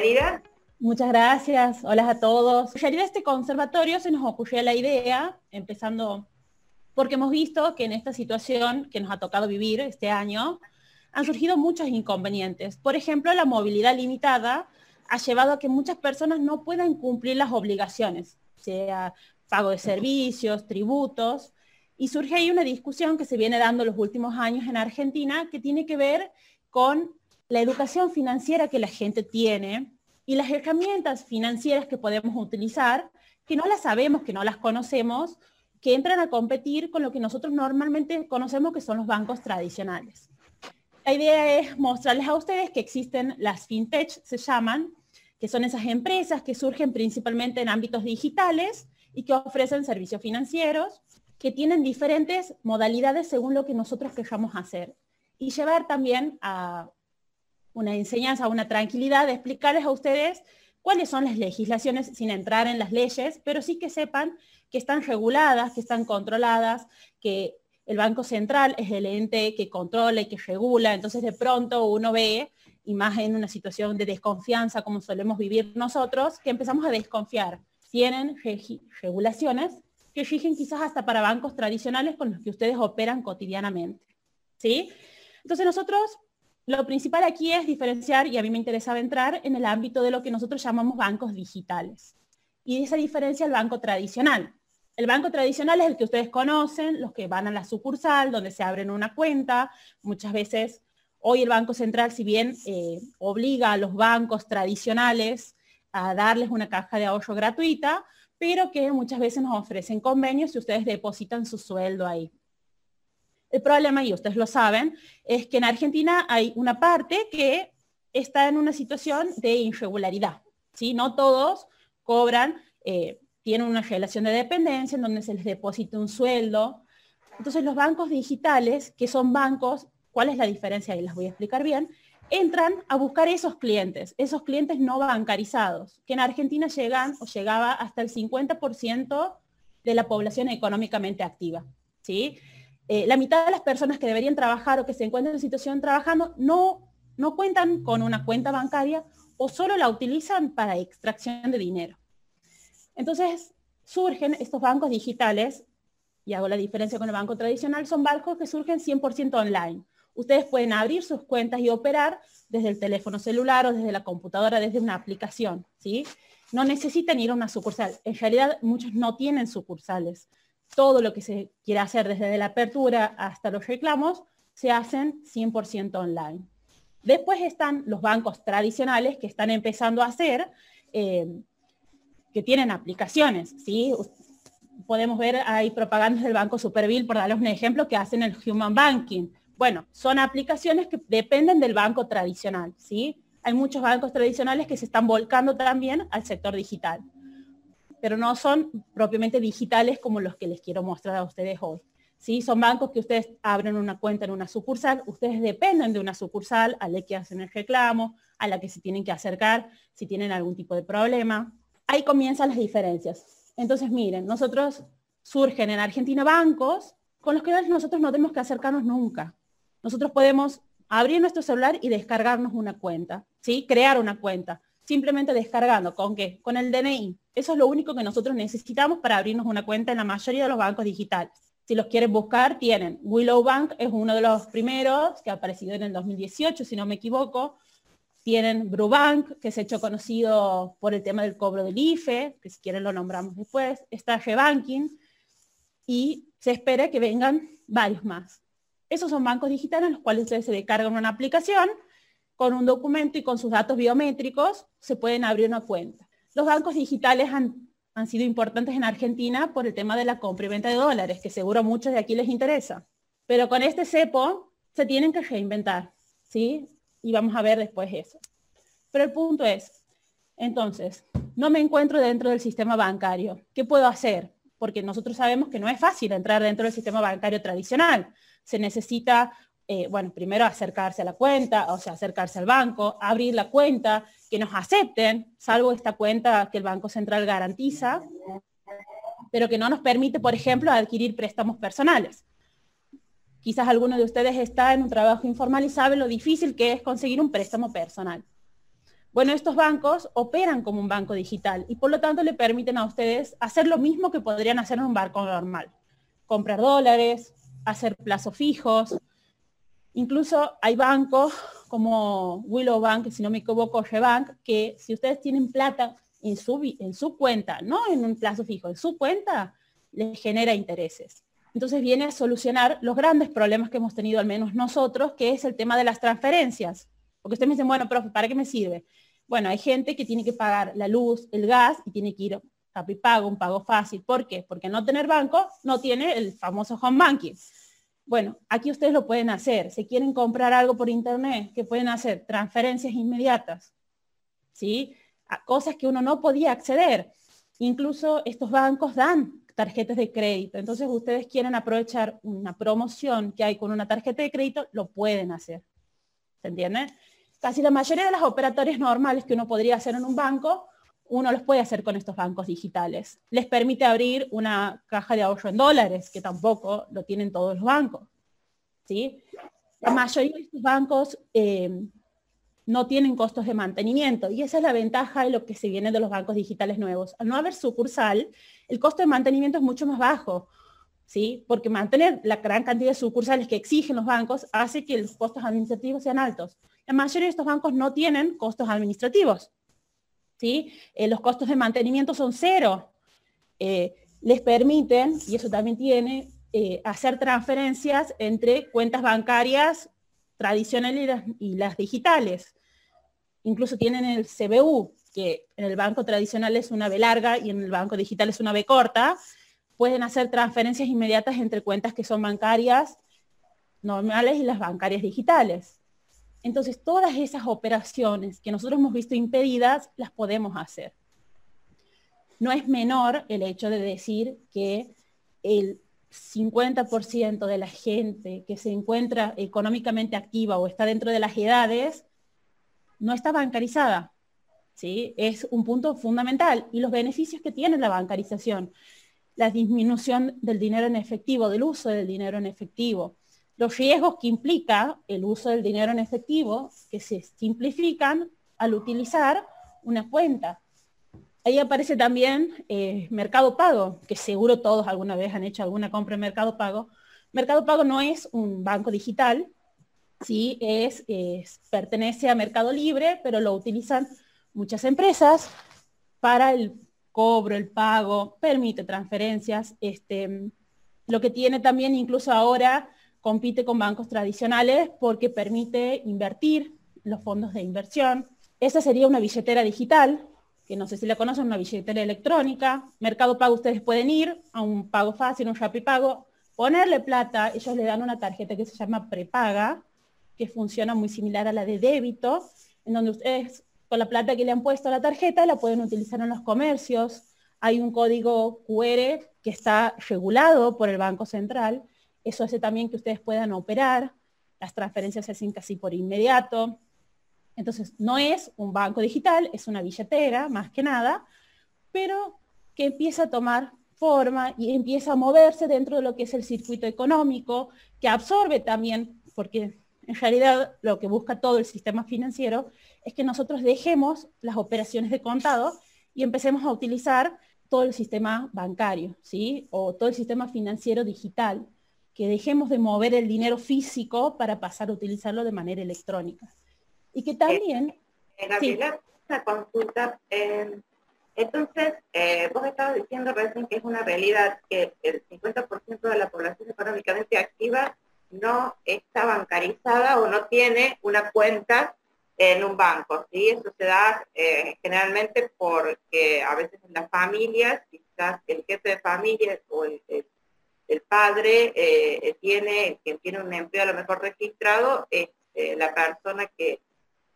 bienvenida. Muchas gracias, hola a todos. En realidad este conservatorio se nos ocurrió la idea, empezando porque hemos visto que en esta situación que nos ha tocado vivir este año, han surgido muchos inconvenientes. Por ejemplo, la movilidad limitada ha llevado a que muchas personas no puedan cumplir las obligaciones, sea pago de servicios, tributos, y surge ahí una discusión que se viene dando los últimos años en Argentina que tiene que ver con la educación financiera que la gente tiene y las herramientas financieras que podemos utilizar, que no las sabemos, que no las conocemos, que entran a competir con lo que nosotros normalmente conocemos que son los bancos tradicionales. La idea es mostrarles a ustedes que existen las fintech, se llaman, que son esas empresas que surgen principalmente en ámbitos digitales y que ofrecen servicios financieros, que tienen diferentes modalidades según lo que nosotros queramos hacer. Y llevar también a una enseñanza, una tranquilidad de explicarles a ustedes cuáles son las legislaciones sin entrar en las leyes, pero sí que sepan que están reguladas, que están controladas, que el Banco Central es el ente que controla y que regula, entonces de pronto uno ve, y más en una situación de desconfianza como solemos vivir nosotros, que empezamos a desconfiar. Tienen regulaciones que rigen quizás hasta para bancos tradicionales con los que ustedes operan cotidianamente. ¿sí? Entonces nosotros, lo principal aquí es diferenciar, y a mí me interesaba entrar en el ámbito de lo que nosotros llamamos bancos digitales. Y esa diferencia el banco tradicional. El banco tradicional es el que ustedes conocen, los que van a la sucursal, donde se abren una cuenta. Muchas veces, hoy el Banco Central, si bien eh, obliga a los bancos tradicionales a darles una caja de ahorro gratuita, pero que muchas veces nos ofrecen convenios si ustedes depositan su sueldo ahí. El problema, y ustedes lo saben, es que en Argentina hay una parte que está en una situación de irregularidad. ¿sí? No todos cobran eh, tienen una relación de dependencia en donde se les deposita un sueldo. Entonces los bancos digitales, que son bancos, ¿cuál es la diferencia? ahí? las voy a explicar bien, entran a buscar esos clientes, esos clientes no bancarizados, que en Argentina llegan o llegaba hasta el 50% de la población económicamente activa. ¿sí? Eh, la mitad de las personas que deberían trabajar o que se encuentran en situación trabajando no, no cuentan con una cuenta bancaria o solo la utilizan para extracción de dinero. Entonces surgen estos bancos digitales, y hago la diferencia con el banco tradicional, son bancos que surgen 100% online. Ustedes pueden abrir sus cuentas y operar desde el teléfono celular o desde la computadora, desde una aplicación. ¿sí? No necesitan ir a una sucursal. En realidad muchos no tienen sucursales. Todo lo que se quiere hacer desde la apertura hasta los reclamos se hacen 100% online. Después están los bancos tradicionales que están empezando a hacer eh, que tienen aplicaciones, ¿sí? Podemos ver ahí propagandas del Banco Superville, por darles un ejemplo, que hacen el Human Banking. Bueno, son aplicaciones que dependen del banco tradicional, ¿sí? Hay muchos bancos tradicionales que se están volcando también al sector digital, pero no son propiamente digitales como los que les quiero mostrar a ustedes hoy. ¿sí? Son bancos que ustedes abren una cuenta en una sucursal, ustedes dependen de una sucursal a la que hacen el reclamo, a la que se tienen que acercar si tienen algún tipo de problema ahí comienzan las diferencias. Entonces, miren, nosotros surgen en Argentina bancos con los que nosotros no tenemos que acercarnos nunca. Nosotros podemos abrir nuestro celular y descargarnos una cuenta, ¿sí? Crear una cuenta, simplemente descargando. ¿Con qué? Con el DNI. Eso es lo único que nosotros necesitamos para abrirnos una cuenta en la mayoría de los bancos digitales. Si los quieren buscar, tienen. Willow Bank es uno de los primeros que ha aparecido en el 2018, si no me equivoco. Tienen Brubank, que se ha hecho conocido por el tema del cobro del IFE, que si quieren lo nombramos después. Está Rebanking y se espera que vengan varios más. Esos son bancos digitales en los cuales ustedes se descargan una aplicación con un documento y con sus datos biométricos se pueden abrir una cuenta. Los bancos digitales han, han sido importantes en Argentina por el tema de la compra y venta de dólares, que seguro a muchos de aquí les interesa. Pero con este cepo se tienen que reinventar. ¿sí? y vamos a ver después eso. Pero el punto es, entonces, no me encuentro dentro del sistema bancario. ¿Qué puedo hacer? Porque nosotros sabemos que no es fácil entrar dentro del sistema bancario tradicional. Se necesita, eh, bueno, primero acercarse a la cuenta, o sea, acercarse al banco, abrir la cuenta, que nos acepten, salvo esta cuenta que el Banco Central garantiza, pero que no nos permite, por ejemplo, adquirir préstamos personales. Quizás alguno de ustedes está en un trabajo informal y sabe lo difícil que es conseguir un préstamo personal. Bueno, estos bancos operan como un banco digital y por lo tanto le permiten a ustedes hacer lo mismo que podrían hacer en un banco normal. Comprar dólares, hacer plazos fijos. Incluso hay bancos como Willow Bank, si no me equivoco, Bank, que si ustedes tienen plata en su, en su cuenta, no en un plazo fijo, en su cuenta, les genera intereses. Entonces viene a solucionar los grandes problemas que hemos tenido, al menos nosotros, que es el tema de las transferencias. Porque ustedes me dicen, bueno, profe, ¿para qué me sirve? Bueno, hay gente que tiene que pagar la luz, el gas y tiene que ir a pago, un pago fácil. ¿Por qué? Porque no tener banco no tiene el famoso home banking. Bueno, aquí ustedes lo pueden hacer. Si quieren comprar algo por internet, ¿qué pueden hacer? Transferencias inmediatas. ¿Sí? A cosas que uno no podía acceder. Incluso estos bancos dan tarjetas de crédito. Entonces ustedes quieren aprovechar una promoción que hay con una tarjeta de crédito, lo pueden hacer. ¿Se entiende? Casi la mayoría de las operatorias normales que uno podría hacer en un banco, uno los puede hacer con estos bancos digitales. Les permite abrir una caja de ahorro en dólares, que tampoco lo tienen todos los bancos. ¿sí? La mayoría de estos bancos eh, no tienen costos de mantenimiento y esa es la ventaja de lo que se viene de los bancos digitales nuevos. Al no haber sucursal, el costo de mantenimiento es mucho más bajo. ¿Sí? Porque mantener la gran cantidad de sucursales que exigen los bancos hace que los costos administrativos sean altos. La mayoría de estos bancos no tienen costos administrativos. Eh, los costos de mantenimiento son cero. Eh, les permiten, y eso también tiene, eh, hacer transferencias entre cuentas bancarias tradicionales y las, digitales. Incluso tienen el CBU, que en el banco tradicional es una B larga y en el banco digital es una B corta. Pueden hacer transferencias inmediatas entre cuentas que son bancarias normales y las bancarias digitales. Entonces, todas esas operaciones que nosotros hemos visto impedidas, las podemos hacer. No es menor el hecho de decir que el 50% de la gente que se encuentra económicamente activa o está dentro de las edades no está bancarizada. ¿sí? Es un punto fundamental. Y los beneficios que tiene la bancarización, la disminución del dinero en efectivo, del uso del dinero en efectivo, los riesgos que implica el uso del dinero en efectivo, que se simplifican al utilizar una cuenta. Ahí aparece también eh, Mercado Pago, que seguro todos alguna vez han hecho alguna compra en Mercado Pago. Mercado Pago no es un banco digital, sí, es, pertenece a Mercado Libre, pero lo utilizan muchas empresas para el cobro, el pago, permite transferencias. Este, lo que tiene también incluso ahora compite con bancos tradicionales porque permite invertir los fondos de inversión. Esa sería una billetera digital, que no sé si la conocen, una billetera electrónica. Mercado Pago ustedes pueden ir a un pago fácil, un Rappi Pago, ponerle plata, ellos le dan una tarjeta que se llama prepaga, que funciona muy similar a la de débito, en donde ustedes con la plata que le han puesto a la tarjeta la pueden utilizar en los comercios. Hay un código QR que está regulado por el Banco Central eso hace también que ustedes puedan operar, las transferencias se hacen casi por inmediato. Entonces, no es un banco digital, es una billetera, más que nada, pero que empieza a tomar forma y empieza a moverse dentro de lo que es el circuito económico, que absorbe también, porque en realidad lo que busca todo el sistema financiero es que nosotros dejemos las operaciones de contado y empecemos a utilizar todo el sistema bancario, ¿sí? O todo el sistema financiero digital que dejemos de mover el dinero físico para pasar a utilizarlo de manera electrónica. Y que también... Eh, Gabriela, una consulta. Em, entonces, eh, vos estabas diciendo recién que es una realidad que el 50% de la población económicamente activa no está bancarizada o no tiene una cuenta en un banco, ¿sí? Eso se da eh, generalmente porque a veces en las familias, quizás el jefe de familia o el el padre eh, tiene, quien tiene un empleo a lo mejor registrado, es eh, la persona que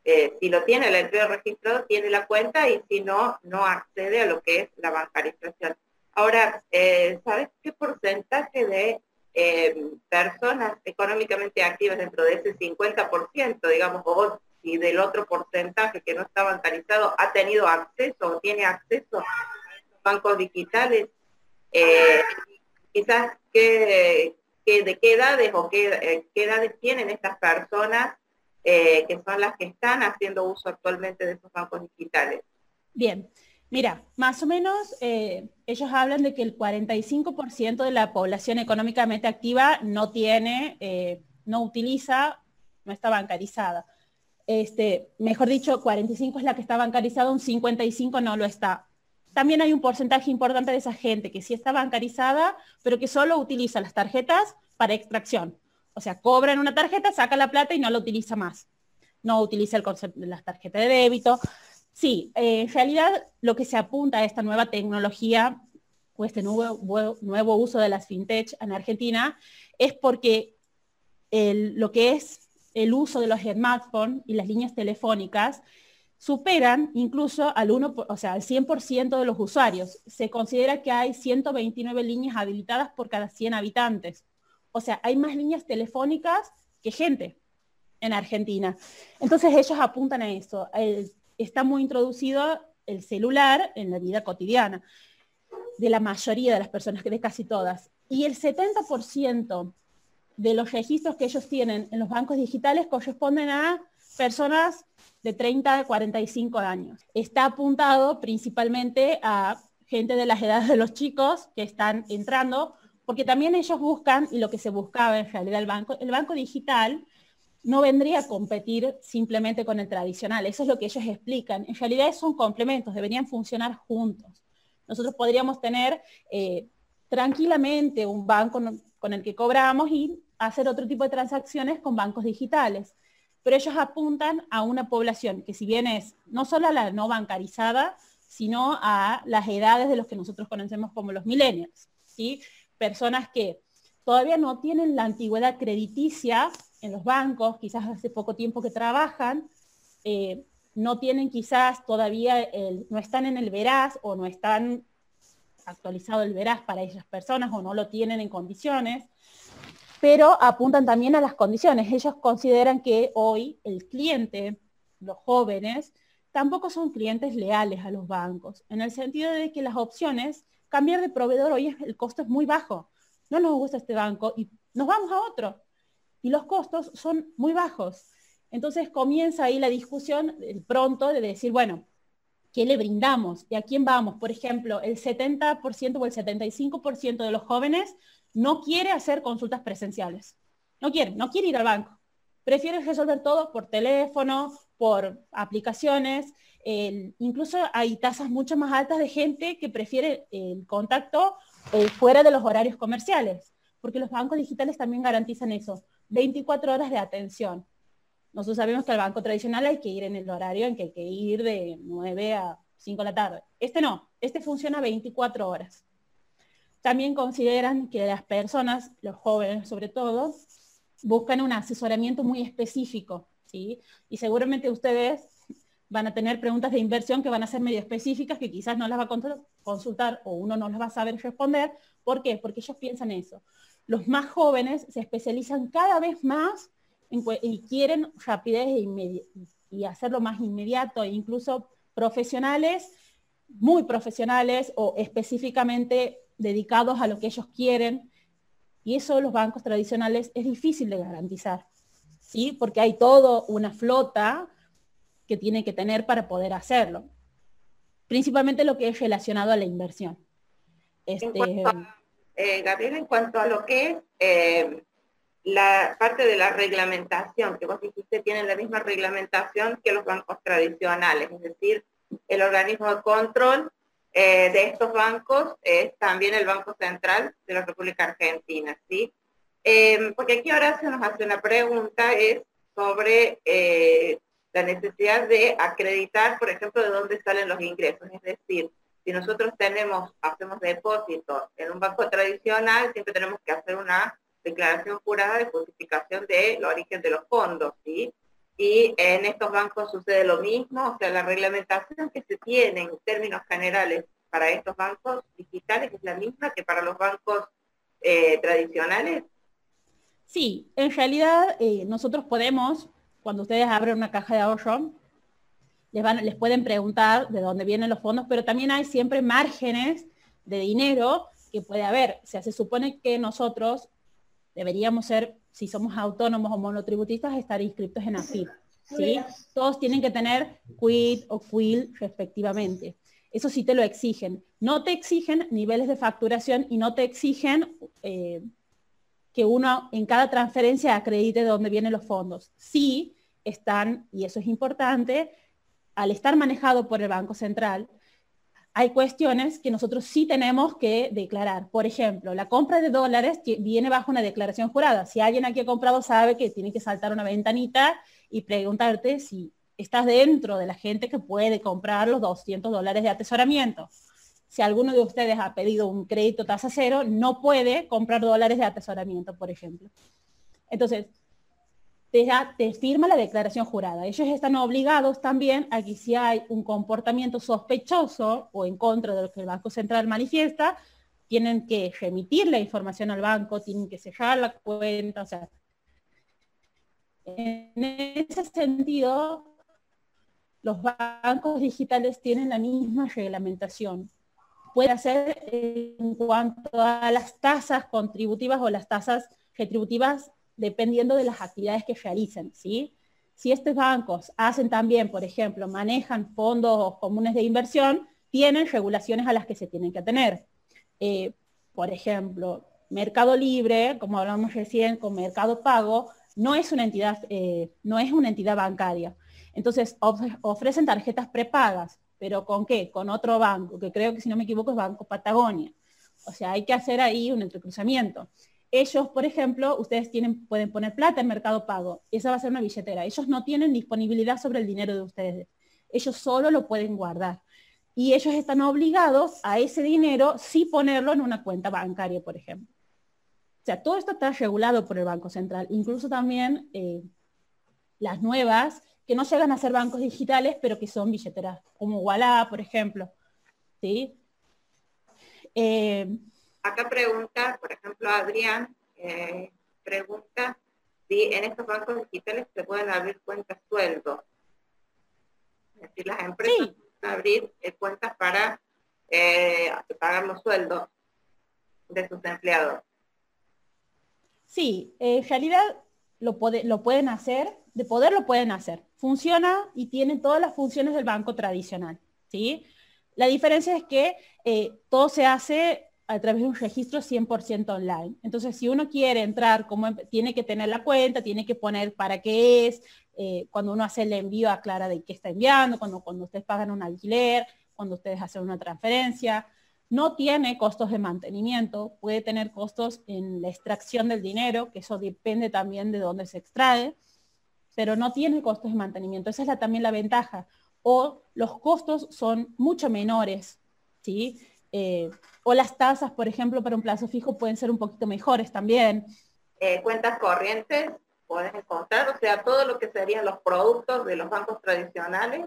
eh, si lo tiene el empleo registrado tiene la cuenta y si no, no accede a lo que es la bancarización. Ahora, ¿sabes qué porcentaje de personas económicamente activas dentro de ese 50%, digamos, o si del otro porcentaje que no está bancarizado ha tenido acceso o tiene acceso a bancos digitales? Quizás qué, de qué edades o qué, eh, qué, edades tienen estas personas eh, que son las que están haciendo uso actualmente de esos bancos digitales. Bien, mira, más o menos eh, ellos hablan de que el 45% de la población económicamente activa no tiene, no utiliza, no está bancarizada. Este, mejor dicho, 45 es la que está bancarizada, un 55 no lo está. También hay un porcentaje importante de esa gente que sí está bancarizada, pero que solo utiliza las tarjetas para extracción. O sea, cobra en una tarjeta, saca la plata y no la utiliza más. No utiliza el concepto de las tarjetas de débito. Sí, eh, en realidad lo que se apunta a esta nueva tecnología o este nuevo, nuevo uso de las fintech en Argentina es porque lo que es el uso de los smartphones y las líneas telefónicas superan incluso al 1, o sea, al 100% de los usuarios. Se considera que hay 129 líneas habilitadas por cada 100 habitantes. O sea, hay más líneas telefónicas que gente en Argentina. Entonces ellos apuntan a eso. está muy introducido el celular en la vida cotidiana de la mayoría de las personas, de casi todas. Y el 70% de los registros que ellos tienen en los bancos digitales corresponden a personas de 30 a 45 años. Está apuntado principalmente a gente de las edades de los chicos que están entrando porque también ellos buscan, y lo que se buscaba en realidad el banco, el banco digital no vendría a competir simplemente con el tradicional, eso es lo que ellos explican. En realidad son complementos, deberían funcionar juntos. Nosotros podríamos tener eh, tranquilamente un banco con el que cobramos y hacer otro tipo de transacciones con bancos digitales. Pero ellos apuntan a una población que si bien es no solo a la no bancarizada, sino a las edades de los que nosotros conocemos como los millennials. ¿sí? personas que todavía no tienen la antigüedad crediticia en los bancos, quizás hace poco tiempo que trabajan, eh, no tienen quizás todavía, no están en el veraz o no están actualizado el veraz para esas personas o no lo tienen en condiciones, pero apuntan también a las condiciones. Ellos consideran que hoy el cliente, los jóvenes, tampoco son clientes leales a los bancos, en el sentido de que las opciones cambiar de proveedor hoy el costo es muy bajo. No nos gusta este banco y nos vamos a otro. Y los costos son muy bajos. Entonces comienza ahí la discusión pronto de decir, bueno, ¿qué le brindamos? ¿Y a quién vamos? Por ejemplo, el 70% o el 75% de los jóvenes no quiere hacer consultas presenciales. No quiere, no quiere ir al banco. Prefiere resolver todo por teléfono, por aplicaciones incluso hay tasas mucho más altas de gente que prefiere el contacto eh, fuera de los horarios comerciales, porque los bancos digitales también garantizan eso, 24 horas de atención. Nosotros sabemos que al banco tradicional hay que ir en el horario en que hay que ir de 9 a 5 de la tarde. Este no, este funciona 24 horas. También consideran que las personas, los jóvenes sobre todo, buscan un asesoramiento muy específico, ¿sí? Y seguramente ustedes van a tener preguntas de inversión que van a ser medio específicas que quizás no las va a consultar o uno no las va a saber responder. ¿Por qué? Porque ellos piensan eso. Los más jóvenes se especializan cada vez más y quieren rapidez e y hacerlo más inmediato, incluso profesionales, muy profesionales o específicamente dedicados a lo que ellos quieren. Y eso los bancos tradicionales es difícil de garantizar, ¿sí? Porque hay todo una flota que tiene que tener para poder hacerlo. Principalmente lo que es relacionado a la inversión. Este, eh, Gabriel, en cuanto a lo que es eh, la parte de la reglamentación, que vos dijiste tienen la misma reglamentación que los bancos tradicionales, es decir, el organismo de control eh, de estos bancos es también el Banco Central de la República Argentina, ¿sí? porque aquí ahora se nos hace una pregunta, es sobre la necesidad de acreditar, por ejemplo, de dónde salen los ingresos. Es decir, si nosotros tenemos, hacemos depósitos en un banco tradicional, siempre tenemos que hacer una declaración jurada de justificación del origen de los fondos, ¿sí? Y en estos bancos sucede lo mismo, o sea, la reglamentación que se tiene en términos generales para estos bancos digitales es la misma que para los bancos eh, tradicionales. Sí, en realidad eh, nosotros podemos cuando ustedes abren una caja de ahorro, les, van, les pueden preguntar de dónde vienen los fondos, pero también hay siempre márgenes de dinero que puede haber. O sea, se supone que nosotros deberíamos ser si somos autónomos o monotributistas, estar inscritos en AFIP. ¿sí? Todos tienen que tener quit o quill respectivamente. Eso sí te lo exigen. No te exigen niveles de facturación y no te exigen eh, que uno en cada transferencia acredite de dónde vienen los fondos. Sí están, y eso es importante, al estar manejado por el Banco Central, hay cuestiones que nosotros sí tenemos que declarar. Por ejemplo, la compra de dólares viene bajo una declaración jurada. Si alguien aquí ha comprado sabe que tiene que saltar una ventanita y preguntarte si estás dentro de la gente que puede comprar los 200 dólares de atesoramiento. Si alguno de ustedes ha pedido un crédito tasa cero, no puede comprar dólares de atesoramiento, por ejemplo. Entonces, te, firma la declaración jurada. Ellos están obligados también a que si hay un comportamiento sospechoso o en contra de lo que el Banco Central manifiesta, tienen que remitir la información al banco, tienen que cerrar la cuenta. O sea, en ese sentido, los bancos digitales tienen la misma reglamentación. Puede ser en cuanto a las tasas contributivas o las tasas retributivas dependiendo de las actividades que realicen, ¿sí? Si estos bancos hacen también, por ejemplo, manejan fondos comunes de inversión, tienen regulaciones a las que se tienen que tener. Eh, por ejemplo, Mercado Libre, como hablamos recién, con Mercado Pago, no es una entidad, eh, no es una entidad bancaria. Entonces, ofrecen tarjetas prepagas, pero ¿con qué? Con otro banco, que creo que si no me equivoco es Banco Patagonia. O sea, hay que hacer ahí un entrecruzamiento. Ellos, por ejemplo, ustedes tienen, pueden poner plata en Mercado Pago. Esa va a ser una billetera. Ellos no tienen disponibilidad sobre el dinero de ustedes. Ellos solo lo pueden guardar. Y ellos están obligados a ese dinero sí ponerlo en una cuenta bancaria, por ejemplo. O sea, todo esto está regulado por el Banco Central. Incluso también eh, las nuevas, que no llegan a ser bancos digitales, pero que son billeteras, como Walla, por ejemplo. ¿Sí? Eh, Acá pregunta, por ejemplo, Adrián, eh, pregunta si en estos bancos digitales se pueden abrir cuentas sueldo. Es decir, las empresas pueden abrir eh, cuentas para eh, pagar los sueldos de sus empleados. Sí, en realidad lo, lo pueden hacer, de poder lo pueden hacer. Funciona y tiene todas las funciones del banco tradicional. ¿sí? La diferencia es que todo se hace a través de un registro 100% online. Entonces, si uno quiere entrar, como em, tiene que tener la cuenta, tiene que poner para qué es, eh, cuando uno hace el envío aclara de qué está enviando, cuando, ustedes pagan un alquiler, cuando ustedes hacen una transferencia. No tiene costos de mantenimiento, puede tener costos en la extracción del dinero, que eso depende también de dónde se extrae, pero no tiene costos de mantenimiento. Esa es también la ventaja. O los costos son mucho menores, ¿sí? Eh, o las tasas, por ejemplo, para un plazo fijo pueden ser un poquito mejores también. Eh, cuentas corrientes puedes encontrar, o sea, todo lo que serían los productos de los bancos tradicionales.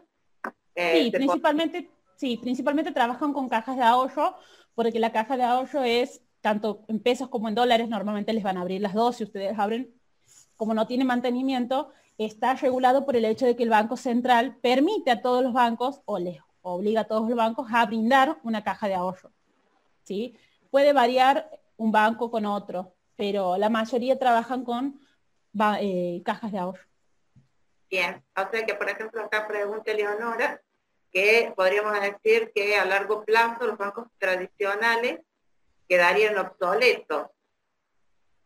Eh, sí, principalmente, sí, principalmente trabajan con cajas de ahorro, porque la caja de ahorro es tanto en pesos como en dólares, normalmente les van a abrir las dos, si ustedes abren, como no tiene mantenimiento, está regulado por el hecho de que el Banco Central permite a todos los bancos, o les obliga a todos los bancos a brindar una caja de ahorro. ¿sí? Puede variar un banco con otro, pero la mayoría trabajan con eh, cajas de ahorro. Bien, o sea que por ejemplo acá pregunta Leonora que podríamos decir que a largo plazo los bancos tradicionales quedarían obsoletos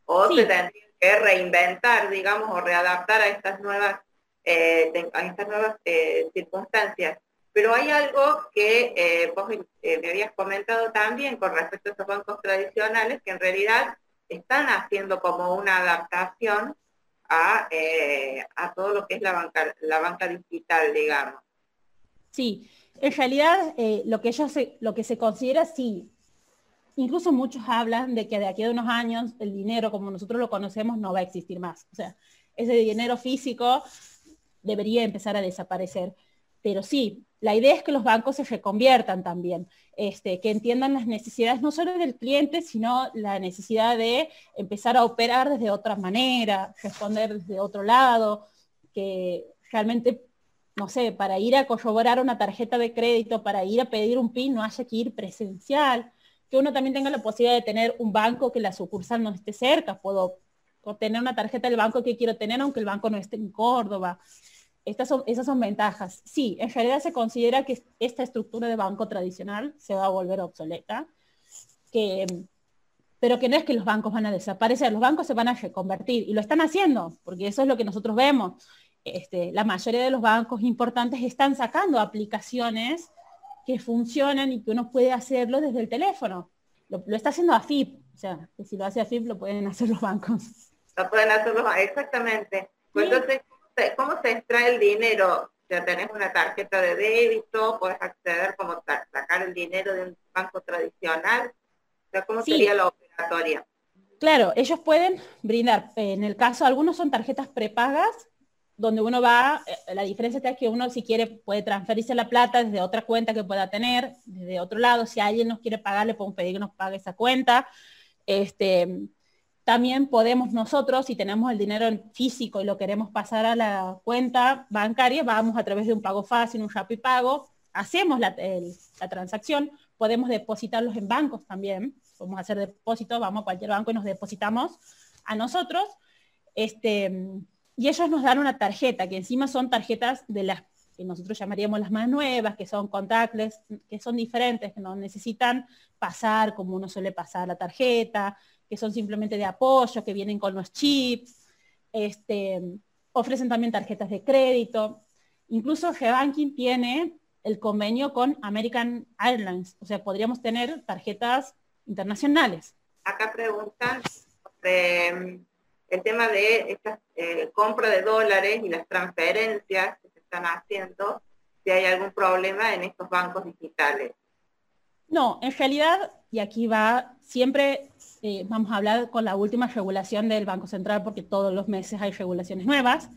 o se tendrían que reinventar, digamos, o readaptar a estas nuevas, eh, a estas nuevas eh, circunstancias. Pero hay algo que eh, vos eh, me habías comentado también con respecto a estos bancos tradicionales, que en realidad están haciendo como una adaptación a, eh, todo lo que es la banca, la banca digital, digamos. Sí, en realidad lo, que ellos lo que se considera, sí, incluso muchos hablan de que de aquí a unos años el dinero como nosotros lo conocemos no va a existir más. O sea, ese dinero físico debería empezar a desaparecer. Pero sí, la idea es que los bancos se reconviertan también, este, que entiendan las necesidades no solo del cliente, sino la necesidad de empezar a operar desde otra manera, responder desde otro lado, que realmente, no sé, para ir a corroborar una tarjeta de crédito, para ir a pedir un PIN, no haya que ir presencial, que uno también tenga la posibilidad de tener un banco que la sucursal no esté cerca, puedo tener una tarjeta del banco que quiero tener aunque el banco no esté en Córdoba. Estas son, esas son ventajas. Sí, en realidad se considera que esta estructura de banco tradicional se va a volver obsoleta, que, pero que no es que los bancos van a desaparecer, los bancos se van a reconvertir y lo están haciendo, porque eso es lo que nosotros vemos. Este, la mayoría de los bancos importantes están sacando aplicaciones que funcionan y que uno puede hacerlo desde el teléfono. Lo, está haciendo AFIP, o sea, que si lo hace AFIP lo pueden hacer los bancos. Lo pueden hacer los bancos, exactamente. Pues entonces, ¿cómo se extrae el dinero? Ya tenés una tarjeta de débito, puedes acceder como sacar el dinero de un banco tradicional. O sea, ¿cómo sería la operatoria? Claro, ellos pueden brindar, en el caso, algunos son tarjetas prepagas donde uno va, eh, la diferencia es que uno si quiere puede transferirse la plata desde otra cuenta que pueda tener, desde otro lado, si alguien nos quiere pagar, le podemos pedir que nos pague esa cuenta. Este, también podemos nosotros, si tenemos el dinero físico y lo queremos pasar a la cuenta bancaria, vamos a través de un pago fácil, un Rappi Pago, hacemos la, la transacción, podemos depositarlos en bancos también, podemos hacer depósitos, vamos a cualquier banco y nos depositamos a nosotros. Este, y ellos nos dan una tarjeta, que encima son tarjetas de las que nosotros llamaríamos las más nuevas, que son contactless, que son diferentes, que no necesitan pasar como uno suele pasar la tarjeta, que son simplemente de apoyo, que vienen con los chips, este, ofrecen también tarjetas de crédito. Incluso G-Banking tiene el convenio con American Airlines, o sea, podríamos tener tarjetas internacionales. Acá preguntan el tema de esta eh, compra de dólares y las transferencias que se están haciendo, si hay algún problema en estos bancos digitales. No, en realidad, y aquí va, siempre eh, vamos a hablar con la última regulación del Banco Central porque todos los meses hay regulaciones nuevas.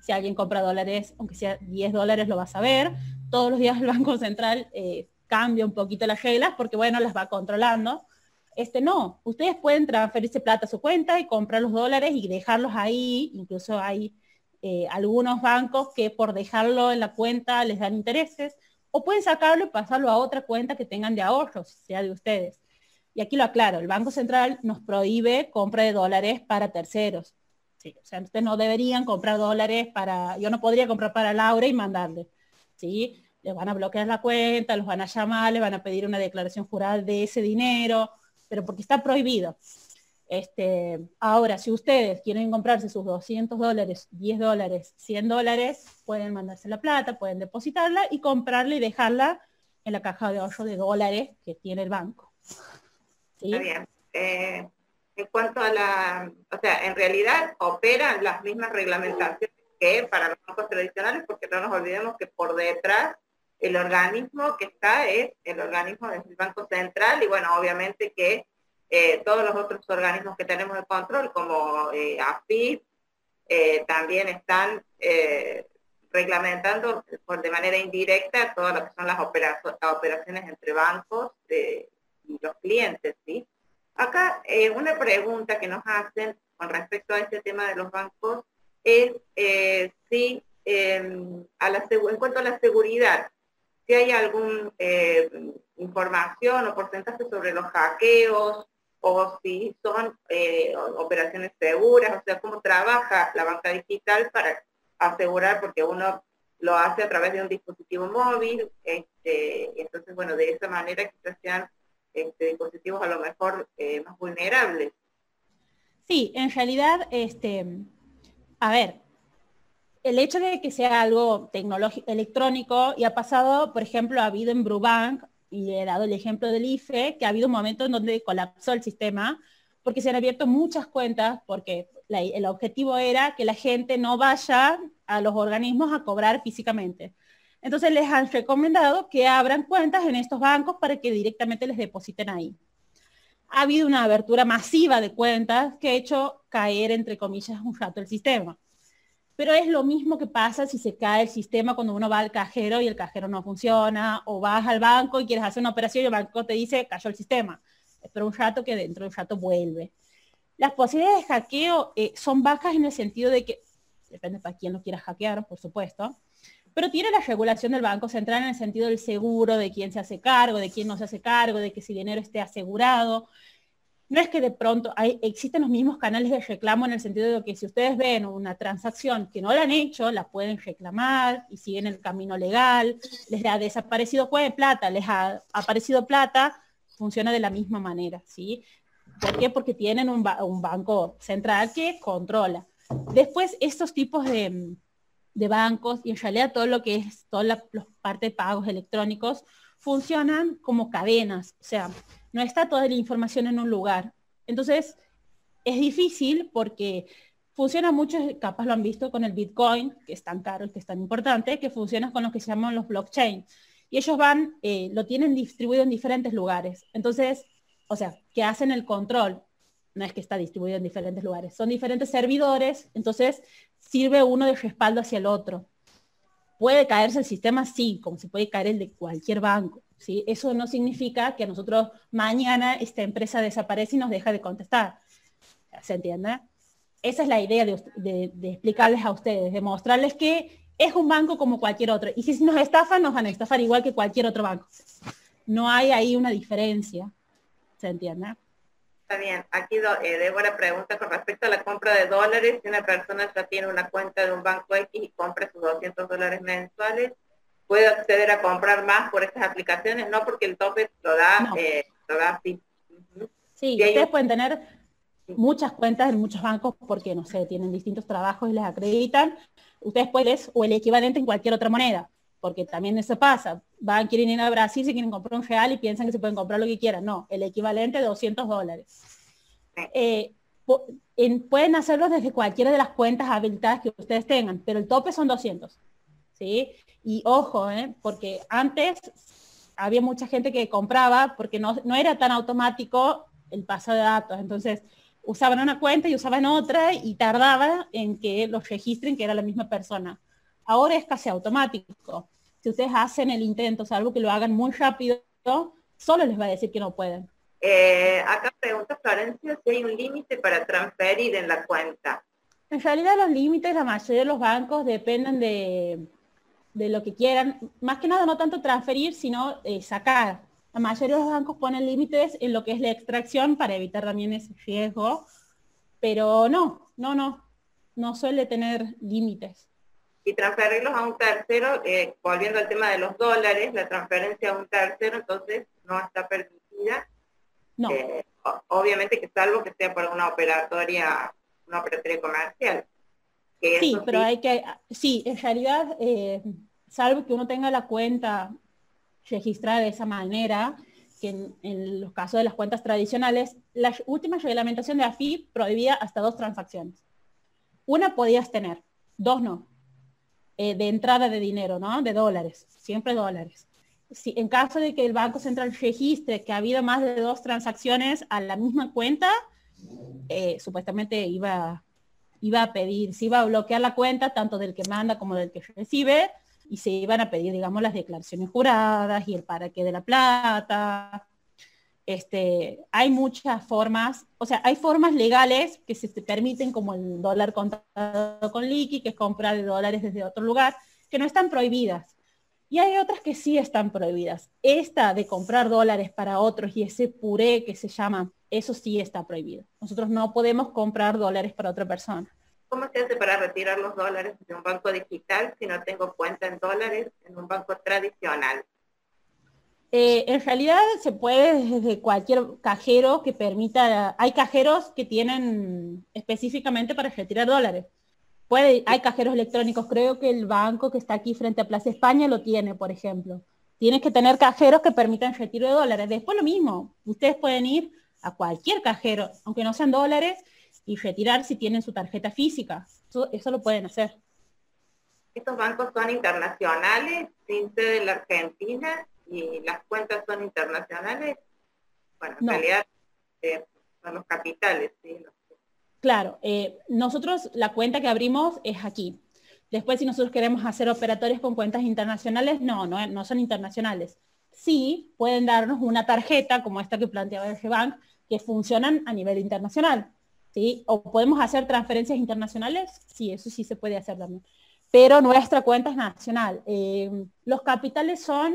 Si alguien compra dólares, aunque sea 10 dólares, lo va a saber. Todos los días el Banco Central eh, cambia un poquito las reglas porque, bueno, las va controlando. Este no, ustedes pueden transferirse plata a su cuenta y comprar los dólares y dejarlos ahí. Incluso hay eh, algunos bancos que por dejarlo en la cuenta les dan intereses. O pueden sacarlo y pasarlo a otra cuenta que tengan de ahorros, sea de ustedes. Y aquí lo aclaro, el Banco Central nos prohíbe compra de dólares para terceros. Sí, o sea, ustedes no deberían comprar dólares para, yo no podría comprar para Laura y mandarle. ¿sí? Les van a bloquear la cuenta, los van a llamar, les van a pedir una declaración jurada de ese dinero pero porque está prohibido. Este, ahora, si ustedes quieren comprarse sus 200 dólares, 10 dólares, 100 dólares, pueden mandarse la plata, pueden depositarla y comprarla y dejarla en la caja de ahorro de dólares que tiene el banco. Está bien. Eh, en cuanto a la, o sea, en realidad operan las mismas reglamentaciones que para los bancos tradicionales, porque no nos olvidemos que por detrás el organismo que está es el organismo del Banco Central y bueno, obviamente que eh, todos los otros organismos que tenemos de control, como eh, AFIP, eh, también están reglamentando por, de manera indirecta todas lo que son las operaciones entre bancos los clientes. ¿sí? Acá una pregunta que nos hacen con respecto a este tema de los bancos es si a la, en cuanto a la seguridad, si hay alguna eh, información o porcentaje sobre los hackeos o si son eh, operaciones seguras, o sea, cómo trabaja la banca digital para asegurar, porque uno lo hace a través de un dispositivo móvil, este, entonces, bueno, de esa manera quizás sean este, dispositivos a lo mejor eh, más vulnerables. Sí, en realidad, este, a ver, el hecho de que sea algo tecnológico, electrónico, y ha pasado, por ejemplo, ha habido en Brubank, y he dado el ejemplo del IFE, que ha habido un momento en donde colapsó el sistema, porque se han abierto muchas cuentas, porque el objetivo era que la gente no vaya a los organismos a cobrar físicamente. Entonces les han recomendado que abran cuentas en estos bancos para que directamente les depositen ahí. Ha habido una abertura masiva de cuentas que ha hecho caer, entre comillas, un rato el sistema. Pero es lo mismo que pasa si se cae el sistema cuando uno va al cajero y el cajero no funciona, o vas al banco y quieres hacer una operación y el banco te dice, cayó el sistema. Espera un rato que dentro de un rato vuelve. Las posibilidades de hackeo eh, son bajas en el sentido de que, depende para quién lo quiera hackear, por supuesto, pero tiene la regulación del Banco Central en el sentido del seguro, de quién se hace cargo, de quién no se hace cargo, de que si dinero esté asegurado. no es que de pronto hay, existen los mismos canales de reclamo en el sentido de que si ustedes ven una transacción que no la han hecho, la pueden reclamar y siguen el camino legal, les ha desaparecido plata, les ha aparecido plata, funciona de la misma manera, ¿sí? ¿Por qué? Porque tienen un, banco central que controla. Después, estos tipos de, bancos y en realidad todo lo que es toda la parte de pagos electrónicos funcionan como cadenas, o sea, no está toda la información en un lugar. Entonces, es difícil porque funciona mucho, capaz lo han visto con el Bitcoin, que es tan caro, que es tan importante, que funciona con lo que se llaman los blockchain. Y ellos van, eh, lo tienen distribuido en diferentes lugares. Entonces, o sea, que hacen el control. No es que está distribuido en diferentes lugares, son diferentes servidores, entonces sirve uno de respaldo hacia el otro. ¿Puede caerse el sistema? Sí, como se puede caer el de cualquier banco. ¿sí? Eso no significa que a nosotros mañana esta empresa desaparece y nos deja de contestar. ¿Se entiende? Esa es la idea de, explicarles a ustedes, de mostrarles que es un banco como cualquier otro. Y si nos estafan, nos van a estafar igual que cualquier otro banco. No hay ahí una diferencia. ¿Se entiende? Está bien. Aquí eh, Débora pregunta con respecto a la compra de dólares. Si una persona ya tiene una cuenta de un banco X y compra sus 200 dólares mensuales, puede acceder a comprar más por estas aplicaciones, no porque el tope lo da, eh, lo da sí. Sí, ustedes pueden tener muchas cuentas en muchos bancos porque, no sé, tienen distintos trabajos y les acreditan. Ustedes pueden, o el equivalente en cualquier otra moneda, porque también eso pasa. Van, quieren ir a Brasil, si quieren comprar un real y piensan que se pueden comprar lo que quieran. No, el equivalente de 200 dólares. Eh, pueden hacerlo desde cualquiera de las cuentas habilitadas que ustedes tengan, pero el tope son 200. ¿sí? Y ojo, ¿eh? porque antes había mucha gente que compraba porque no, era tan automático el paso de datos. Entonces, usaban una cuenta y usaban otra y tardaba en que los registren que era la misma persona. Ahora es casi automático. Si ustedes hacen el intento, salvo que lo hagan muy rápido, solo les va a decir que no pueden. Eh, acá pregunta Florencia si hay un límite para transferir en la cuenta. En realidad los límites, la mayoría de los bancos dependen de, de lo que quieran, más que nada no tanto transferir, sino eh, sacar. La mayoría de los bancos ponen límites en lo que es la extracción para evitar también ese riesgo, pero no, no, no, no suele tener límites. Y transferirlos a un tercero, eh, volviendo al tema de los dólares, la transferencia a un tercero entonces no está permitida. No. Eh, obviamente que salvo que sea por una operatoria, una operatoria comercial. sí, pero hay que, sí, en realidad salvo que uno tenga la cuenta registrada de esa manera, que en, los casos de las cuentas tradicionales, la última reglamentación de AFI prohibía hasta dos transacciones. Una podías tener, dos no, eh, de entrada de dinero, ¿no? De dólares, siempre dólares. Si, en caso de que el Banco Central registre que ha habido más de dos transacciones a la misma cuenta, eh, supuestamente iba, iba a pedir, se iba a bloquear la cuenta tanto del que manda como del que recibe, y se iban a pedir, digamos, las declaraciones juradas y el para qué de la plata. Este, hay muchas formas, o sea, hay formas legales que se permiten como el dólar contado con liqui, que es comprar de dólares desde otro lugar, que no están prohibidas. Y hay otras que sí están prohibidas. Esta de comprar dólares para otros y ese puré que se llama, eso sí está prohibido. Nosotros no podemos comprar dólares para otra persona. ¿Cómo se hace para retirar los dólares de un banco digital si no tengo cuenta en dólares en un banco tradicional? Eh, en realidad se puede desde cualquier cajero que permita, hay cajeros que tienen específicamente para retirar dólares. Puede, hay cajeros electrónicos, creo que el banco que está aquí frente a Plaza España lo tiene, por ejemplo. Tienes que tener cajeros que permitan retiro de dólares. Después lo mismo, ustedes pueden ir a cualquier cajero, aunque no sean dólares, y retirar si tienen su tarjeta física. Eso, lo pueden hacer. Estos bancos son internacionales, sin sede la Argentina, y las cuentas son internacionales. Bueno, en realidad eh, son los capitales, ¿sí? Claro, eh, nosotros la cuenta que abrimos es aquí. Después, si nosotros queremos hacer operatorios con cuentas internacionales, no, no, no son internacionales. Sí, pueden darnos una tarjeta como esta que planteaba el Bank, que funcionan a nivel internacional. O podemos hacer transferencias internacionales, sí, eso sí se puede hacer también. Pero nuestra cuenta es nacional. Eh, los capitales son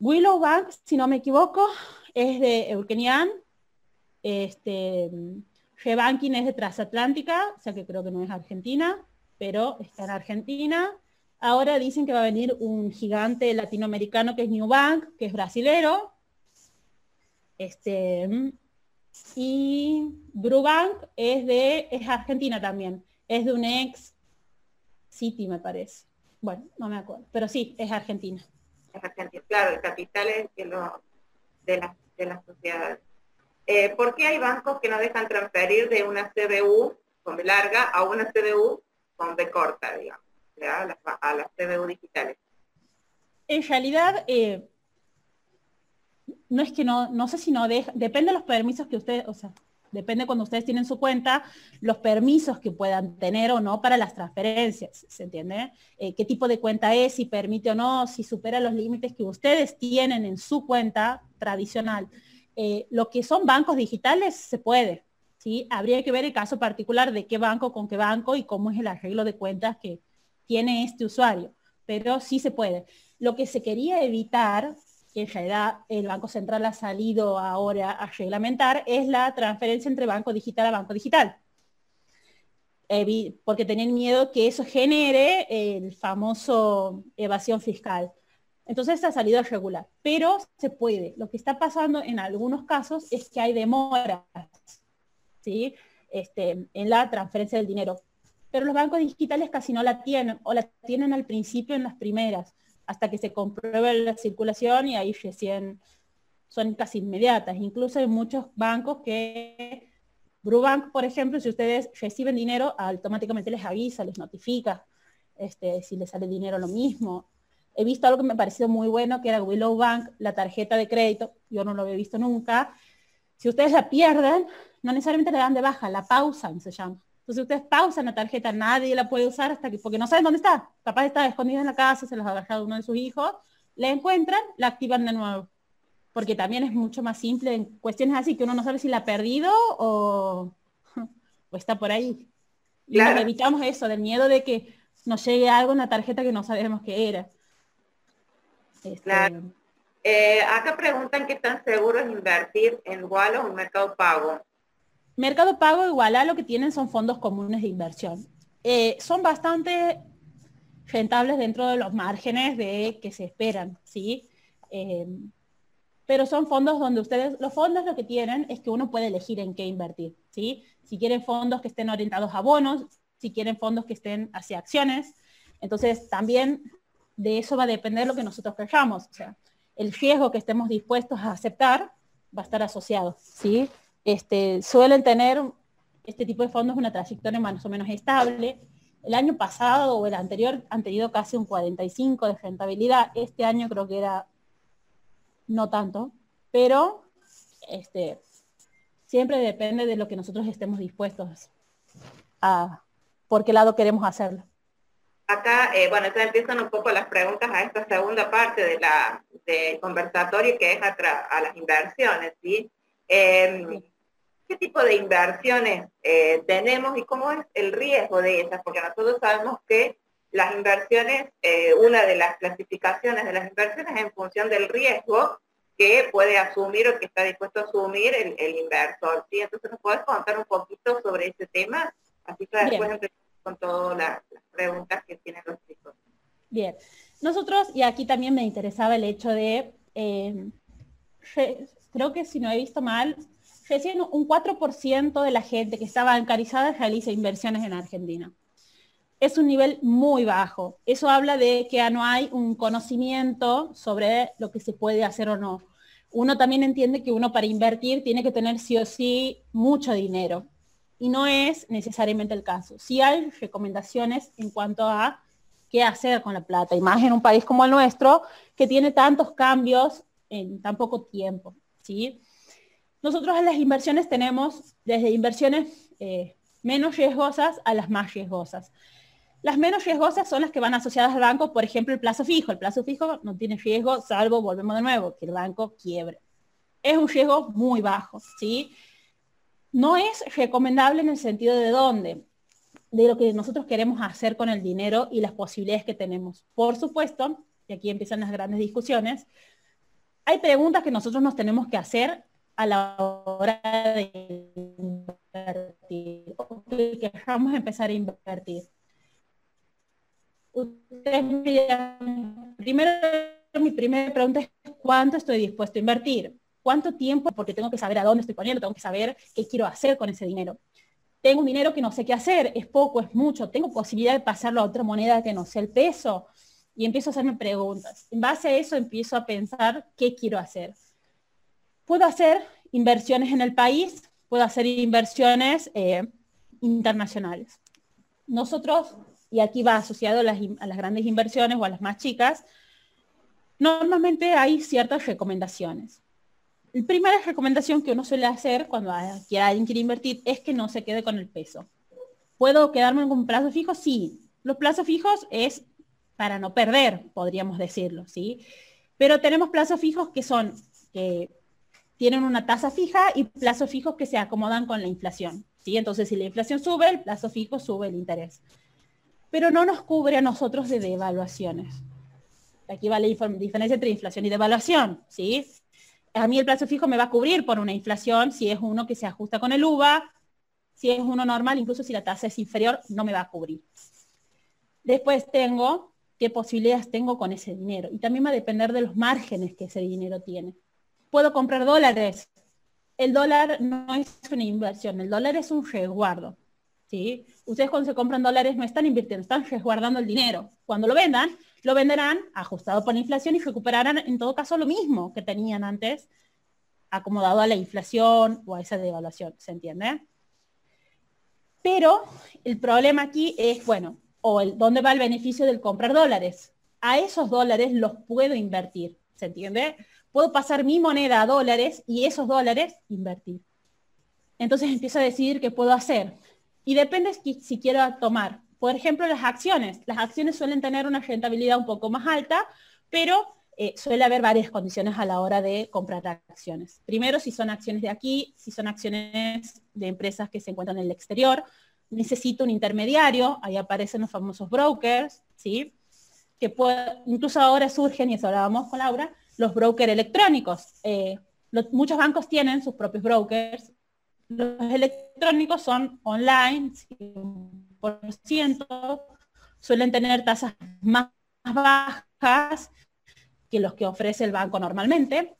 Willow Bank, si no me equivoco, es de Eukenian, Este, Banking es de Transatlántica, o sea que creo que no es Argentina, pero está en Argentina. Ahora dicen que va a venir un gigante latinoamericano que es New Bank, que es brasilero. Este, y Brubank es de, es Argentina también. Es de un ex City, me parece. Bueno, no me acuerdo, pero sí, es Argentina. Claro, el capital es de, lo, de, la, de las sociedades. Eh, ¿Por qué hay bancos que no dejan transferir de una CBU con B larga a una CBU con B corta, digamos, a las, a CBU digitales? En realidad, eh, no es que no, no sé si no deja, depende de los permisos que ustedes, o sea, depende cuando ustedes tienen su cuenta, los permisos que puedan tener o no para las transferencias, ¿se entiende? Eh, ¿Qué tipo de cuenta es, si permite o no, si supera los límites que ustedes tienen en su cuenta tradicional. Eh, lo que son bancos digitales se puede, ¿sí? Habría que ver el caso particular de qué banco con qué banco y cómo es el arreglo de cuentas que tiene este usuario, pero sí se puede. Lo que se quería evitar que en realidad el Banco Central ha salido ahora a reglamentar, es la transferencia entre banco digital a banco digital. porque tenían miedo que eso genere el famoso evasión fiscal. Entonces ha salido a regular, pero se puede. Lo que está pasando en algunos casos es que hay demoras ¿sí? este, en la transferencia del dinero. Pero los bancos digitales casi no la tienen o la tienen al principio en las primeras hasta que se compruebe la circulación y ahí recién son casi inmediatas. Incluso hay muchos bancos que, Brubank, por ejemplo, si ustedes reciben dinero, automáticamente les avisa, les notifica este, si les sale dinero lo mismo. He visto algo que me pareció muy bueno, que era Willow Bank, la tarjeta de crédito, yo no lo había visto nunca. Si ustedes la pierden, no necesariamente le dan de baja, la pausan se llama. Entonces ustedes pausan la tarjeta, nadie la puede usar hasta que, porque no saben dónde está. Capaz está escondida en la casa, se los ha agarrado uno de sus hijos, la encuentran, la activan de nuevo. Porque también es mucho más simple en cuestiones así que uno no sabe si la ha perdido o, o está por ahí. Y evitamos eso, del miedo de que nos llegue algo en la tarjeta que no sabemos qué era. Este, claro. Eh, acá preguntan qué tan seguro es invertir en Wallo o en Mercado Pago. Mercado Pago igual a lo que tienen son fondos comunes de inversión. Eh, son bastante rentables dentro de los márgenes de que se esperan, ¿sí? Eh, pero son fondos donde ustedes, los fondos lo que tienen es que uno puede elegir en qué invertir, ¿sí? Si quieren fondos que estén orientados a bonos, si quieren fondos que estén hacia acciones, entonces también de eso va a depender lo que nosotros queramos, o sea, el riesgo que estemos dispuestos a aceptar va a estar asociado, ¿sí? Este, suelen tener este tipo de fondos una trayectoria más o menos estable. El año pasado o el anterior han tenido casi un 45 de rentabilidad. Este año creo que era no tanto, pero este, siempre depende de lo que nosotros estemos dispuestos a por qué lado queremos hacerlo. Acá, eh, bueno, ya empiezan un poco las preguntas a esta segunda parte de la, del conversatorio que es a, a las inversiones, ¿sí? ¿Qué tipo de inversiones eh, tenemos y cómo es el riesgo de ellas? Porque nosotros sabemos que las inversiones, eh, una de las clasificaciones de las inversiones es en función del riesgo que puede asumir o que está dispuesto a asumir el, inversor. ¿sí? Entonces, ¿nos puedes contar un poquito sobre ese tema? Así que después empezamos con todas las, preguntas que tienen los chicos. Bien. Nosotros, y aquí también me interesaba el hecho de eh, creo que si no he visto mal, recién un 4% de la gente que está bancarizada realiza inversiones en Argentina. Es un nivel muy bajo. Eso habla de que no hay un conocimiento sobre lo que se puede hacer o no. Uno también entiende que uno para invertir tiene que tener sí o sí mucho dinero. Y no es necesariamente el caso. Sí hay recomendaciones en cuanto a qué hacer con la plata, y más en un país como el nuestro, que tiene tantos cambios en tan poco tiempo. ¿Sí? Nosotros en las inversiones tenemos desde inversiones eh, menos riesgosas a las más riesgosas. Las menos riesgosas son las que van asociadas al banco, por ejemplo, el plazo fijo. El plazo fijo no tiene riesgo, salvo, volvemos de nuevo, que el banco quiebre. Es un riesgo muy bajo, ¿sí? No es recomendable en el sentido de dónde, de lo que nosotros queremos hacer con el dinero y las posibilidades que tenemos. Por supuesto, y aquí empiezan las grandes discusiones, hay preguntas que nosotros nos tenemos que hacer a la hora de invertir o que queramos empezar a invertir. primero, mi primera pregunta es cuánto estoy dispuesto a invertir. ¿Cuánto tiempo? Porque tengo que saber a dónde estoy poniendo, tengo que saber qué quiero hacer con ese dinero. Tengo un dinero que no sé qué hacer, es poco, es mucho, tengo posibilidad de pasarlo a otra moneda que no sea el peso. Y empiezo a hacerme preguntas. En base a eso empiezo a pensar qué quiero hacer. Puedo hacer inversiones en el país, puedo hacer inversiones eh, internacionales. Nosotros, y aquí va asociado a las, grandes inversiones o a las más chicas, normalmente hay ciertas recomendaciones. La primera recomendación que uno suele hacer cuando alguien quiere invertir es que no se quede con el peso. ¿Puedo quedarme con un plazo fijo? Sí. Los plazos fijos es para no perder, podríamos decirlo, ¿sí? Pero tenemos plazos fijos que son, que tienen una tasa fija y plazos fijos que se acomodan con la inflación, ¿sí? Entonces, si la inflación sube, el plazo fijo sube el interés. Pero no nos cubre a nosotros de devaluaciones. Aquí va la diferencia entre inflación y devaluación, ¿sí? a mí el plazo fijo me va a cubrir por una inflación si es uno que se ajusta con el UVA, si es uno normal, incluso si la tasa es inferior, no me va a cubrir. Después tengo qué posibilidades tengo con ese dinero. Y también va a depender de los márgenes que ese dinero tiene. Puedo comprar dólares. El dólar no es una inversión, el dólar es un resguardo. ¿sí? Ustedes cuando se compran dólares no están invirtiendo, están resguardando el dinero. Cuando lo vendan, lo venderán ajustado por la inflación y recuperarán en todo caso lo mismo que tenían antes, acomodado a la inflación o a esa devaluación, ¿se entiende? Pero el problema aquí es, bueno, o ¿dónde va el beneficio del comprar dólares? A esos dólares los puedo invertir, ¿se entiende? Puedo pasar mi moneda a dólares y esos dólares invertir. Entonces empiezo a decidir qué puedo hacer. Y depende si quiero tomar por ejemplo, las acciones. Las acciones suelen tener una rentabilidad un poco más alta, pero eh, suele haber varias condiciones a la hora de comprar acciones. Primero, si son acciones de aquí, si son acciones de empresas que se encuentran en el exterior, necesito un intermediario, ahí aparecen los famosos brokers, ¿sí? Que incluso ahora surgen, y eso hablábamos con Laura, los brokers electrónicos. Eh, muchos bancos tienen sus propios brokers. Los electrónicos son online, suelen tener tasas más bajas que los que ofrece el banco normalmente.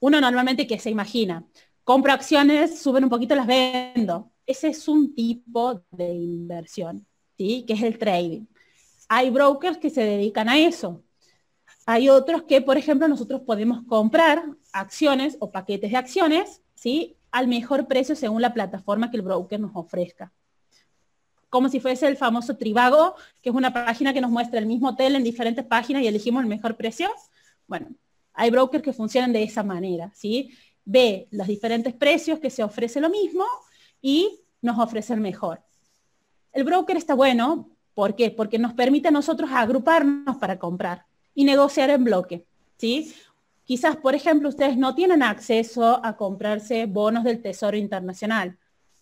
Uno normalmente que se imagina, compro acciones, suben un poquito, las vendo. Ese es un tipo de inversión, ¿sí? que es el trading. Hay brokers que se dedican a eso. Hay otros que, por ejemplo, nosotros podemos comprar acciones o paquetes de acciones, ¿sí? Al mejor precio según la plataforma que el broker nos ofrezca como si fuese el famoso Trivago, que es una página que nos muestra el mismo hotel en diferentes páginas y elegimos el mejor precio. Bueno, hay brokers que funcionan de esa manera, ¿sí? Ve los diferentes precios que se ofrece lo mismo y nos ofrece el mejor. El broker está bueno, ¿por qué? Porque nos permite a nosotros agruparnos para comprar y negociar en bloque, ¿sí? Quizás, por ejemplo, ustedes no tienen acceso a comprarse bonos del Tesoro Internacional,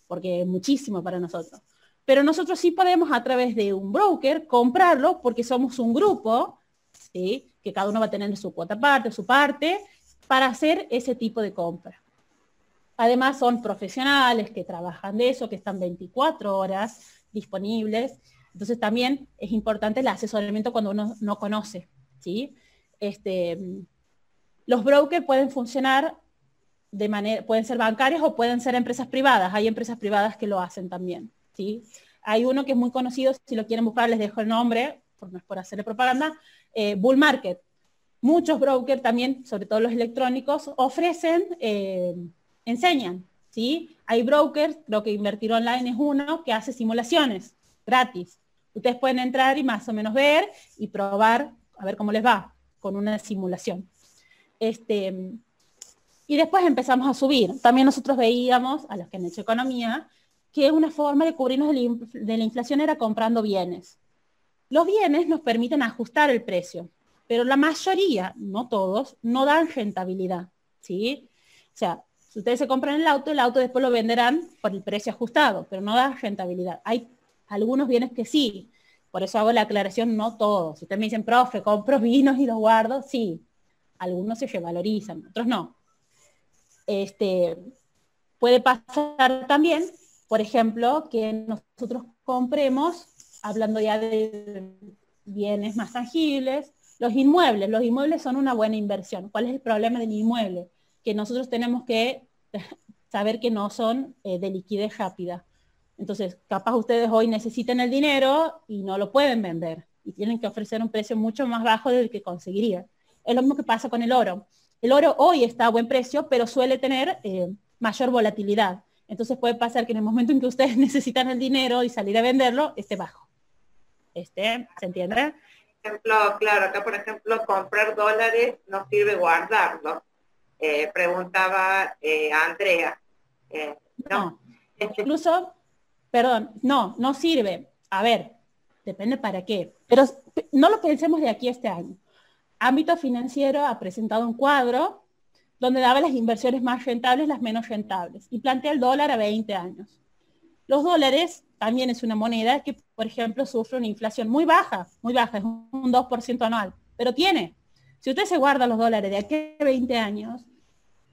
porque es muchísimo para nosotros. Pero nosotros sí podemos a través de un broker comprarlo porque somos un grupo, ¿sí? que cada uno va a tener su cuota parte, su parte, para hacer ese tipo de compra. Además son profesionales que trabajan de eso, que están 24 horas disponibles. Entonces también es importante el asesoramiento cuando uno no conoce. ¿sí? Este, los brokers pueden funcionar de manera, pueden ser bancarios o pueden ser empresas privadas. Hay empresas privadas que lo hacen también. ¿sí? Hay uno que es muy conocido, si lo quieren buscar les dejo el nombre, por, no es por hacerle propaganda, eh, Bull Market. Muchos brokers también, sobre todo los electrónicos, ofrecen, eh, enseñan, ¿sí? Hay brokers, creo que Invertir Online es uno, que hace simulaciones gratis. Ustedes pueden entrar y más o menos ver y probar a ver cómo les va con una simulación. Este, y después empezamos a subir. También nosotros veíamos, a los que han hecho economía, que una forma de cubrirnos de la inflación era comprando bienes. Los bienes nos permiten ajustar el precio, pero la mayoría, no todos, no dan rentabilidad. ¿sí? O sea, si ustedes se compran el auto, el auto después lo venderán por el precio ajustado, pero no da rentabilidad. Hay algunos bienes que sí, por eso hago la aclaración, no todos. Si ustedes me dicen, profe, compro vinos y los guardo, sí, algunos se revalorizan, otros no. Este, puede pasar también, por ejemplo, que nosotros compremos, hablando ya de bienes más tangibles, los inmuebles. Los inmuebles son una buena inversión. ¿Cuál es el problema del inmueble? Que nosotros tenemos que saber que no son eh, de liquidez rápida. Entonces, capaz ustedes hoy necesitan el dinero y no lo pueden vender y tienen que ofrecer un precio mucho más bajo del que conseguirían. Es lo mismo que pasa con el oro. El oro hoy está a buen precio, pero suele tener eh, mayor volatilidad. Entonces puede pasar que en el momento en que ustedes necesitan el dinero y salir a venderlo, esté bajo. Este, ¿Se entiende? Ejemplo, claro, acá por ejemplo, comprar dólares no sirve guardarlo. Eh, preguntaba eh, Andrea. no, incluso, perdón, no, no sirve. A ver, depende para qué. Pero no lo pensemos de aquí a este año. Ámbito financiero ha presentado un cuadro donde daba las inversiones más rentables, las menos rentables, y plantea el dólar a 20 años. Los dólares también es una moneda que, por ejemplo, sufre una inflación muy baja, muy baja, es un 2% anual, pero tiene. Si usted se guarda los dólares de aquí a 20 años,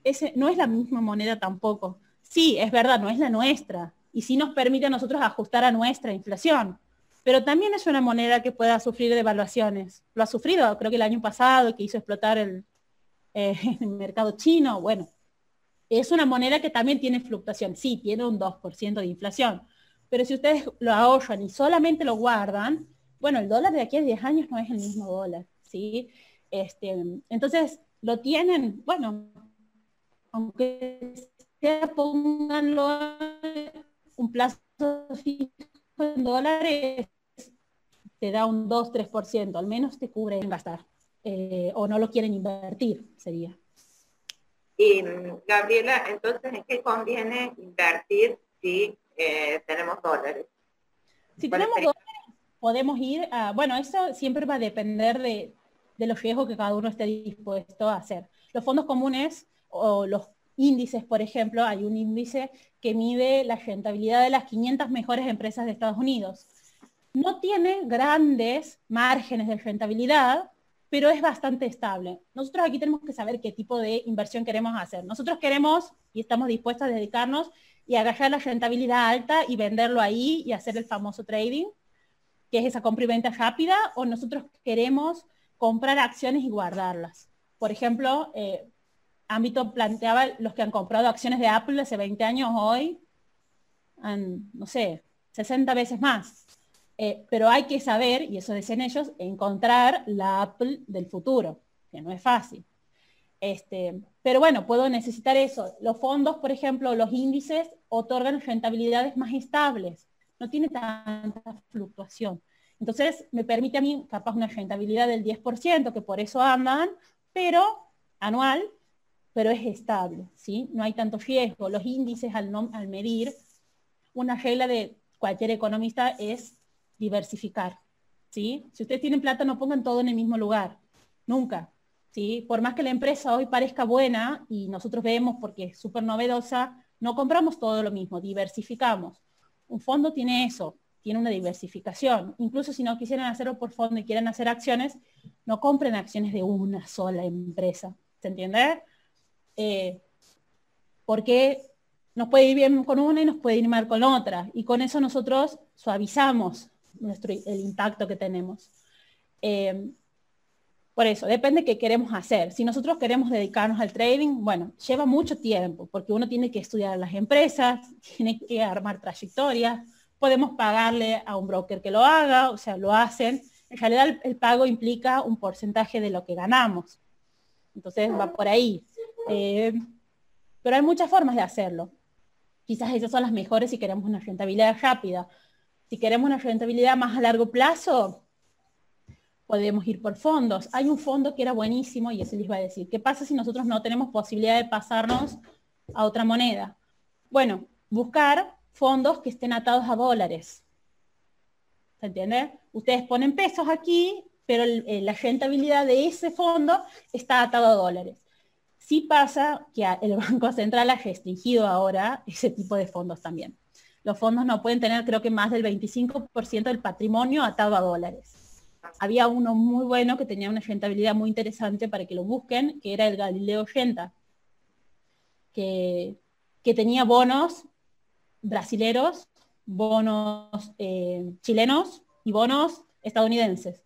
ese no es la misma moneda tampoco. Sí, es verdad, no es la nuestra, y sí nos permite a nosotros ajustar a nuestra inflación, pero también es una moneda que pueda sufrir devaluaciones. Lo ha sufrido, creo que el año pasado, que hizo explotar el, eh, mercado chino. Bueno, es una moneda que también tiene fluctuación. Sí, tiene un 2% de inflación. Pero si ustedes lo ahorran y solamente lo guardan, bueno, el dólar de aquí a 10 años no es el mismo dólar, ¿sí? Este, entonces, lo tienen, bueno, aunque sea pónganlo un plazo fijo en dólares te da un 2-3%, al menos te cubre en gastar. Eh, o no lo quieren invertir, sería. Y Gabriela, entonces, ¿en qué conviene invertir si eh, tenemos dólares? Si tenemos dólares, podemos ir a, bueno, eso siempre va a depender de, de los riesgos que cada uno esté dispuesto a hacer. Los fondos comunes o los índices, por ejemplo, hay un índice que mide la rentabilidad de las 500 mejores empresas de Estados Unidos. No tiene grandes márgenes de rentabilidad, pero es bastante estable. Nosotros aquí tenemos que saber qué tipo de inversión queremos hacer. Nosotros queremos y estamos dispuestos a dedicarnos y agarrar la rentabilidad alta y venderlo ahí y hacer el famoso trading, que es esa compra y venta rápida, o nosotros queremos comprar acciones y guardarlas. Por ejemplo, eh, ámbito planteaba los que han comprado acciones de Apple hace 20 años hoy, no sé, 60 veces más. Eh, pero hay que saber, y eso dicen ellos, encontrar la Apple del futuro, que no es fácil. Este, pero bueno, puedo necesitar eso. Los fondos, por ejemplo, los índices otorgan rentabilidades más estables, no tiene tanta fluctuación. Entonces, me permite a mí capaz una rentabilidad del 10%, que por eso andan, pero anual, pero es estable, ¿sí? No hay tanto riesgo. Los índices al, al medir, una regla de cualquier economista es diversificar, ¿sí? Si ustedes tienen plata, no pongan todo en el mismo lugar, nunca, ¿sí? Por más que la empresa hoy parezca buena y nosotros vemos porque es súper novedosa, no compramos todo lo mismo, diversificamos. Un fondo tiene eso, tiene una diversificación. Incluso si no quisieran hacerlo por fondo y quieren hacer acciones, no compren acciones de una sola empresa. ¿Se entiende? Eh, porque nos puede ir bien con una y nos puede ir mal con otra. Y con eso nosotros suavizamos nuestro, el impacto que tenemos. Eh, por eso, depende qué queremos hacer. Si nosotros queremos dedicarnos al trading, bueno, lleva mucho tiempo, porque uno tiene que estudiar las empresas, tiene que armar trayectorias, podemos pagarle a un broker que lo haga, o sea, lo hacen. En realidad el pago implica un porcentaje de lo que ganamos. Entonces va por ahí. Eh, pero hay muchas formas de hacerlo. Quizás esas son las mejores si queremos una rentabilidad rápida. Si queremos una rentabilidad más a largo plazo, podemos ir por fondos. Hay un fondo que era buenísimo y eso les iba a decir. ¿Qué pasa si nosotros no tenemos posibilidad de pasarnos a otra moneda? Bueno, buscar fondos que estén atados a dólares. ¿Se entiende? Ustedes ponen pesos aquí, pero la rentabilidad de ese fondo está atado a dólares. Sí pasa que el Banco Central ha restringido ahora ese tipo de fondos también. Los fondos no pueden tener creo que más del 25% del patrimonio atado a dólares. Había uno muy bueno que tenía una rentabilidad muy interesante para que lo busquen, que era el Galileo 80. que, tenía bonos brasileros, bonos eh, chilenos y bonos estadounidenses.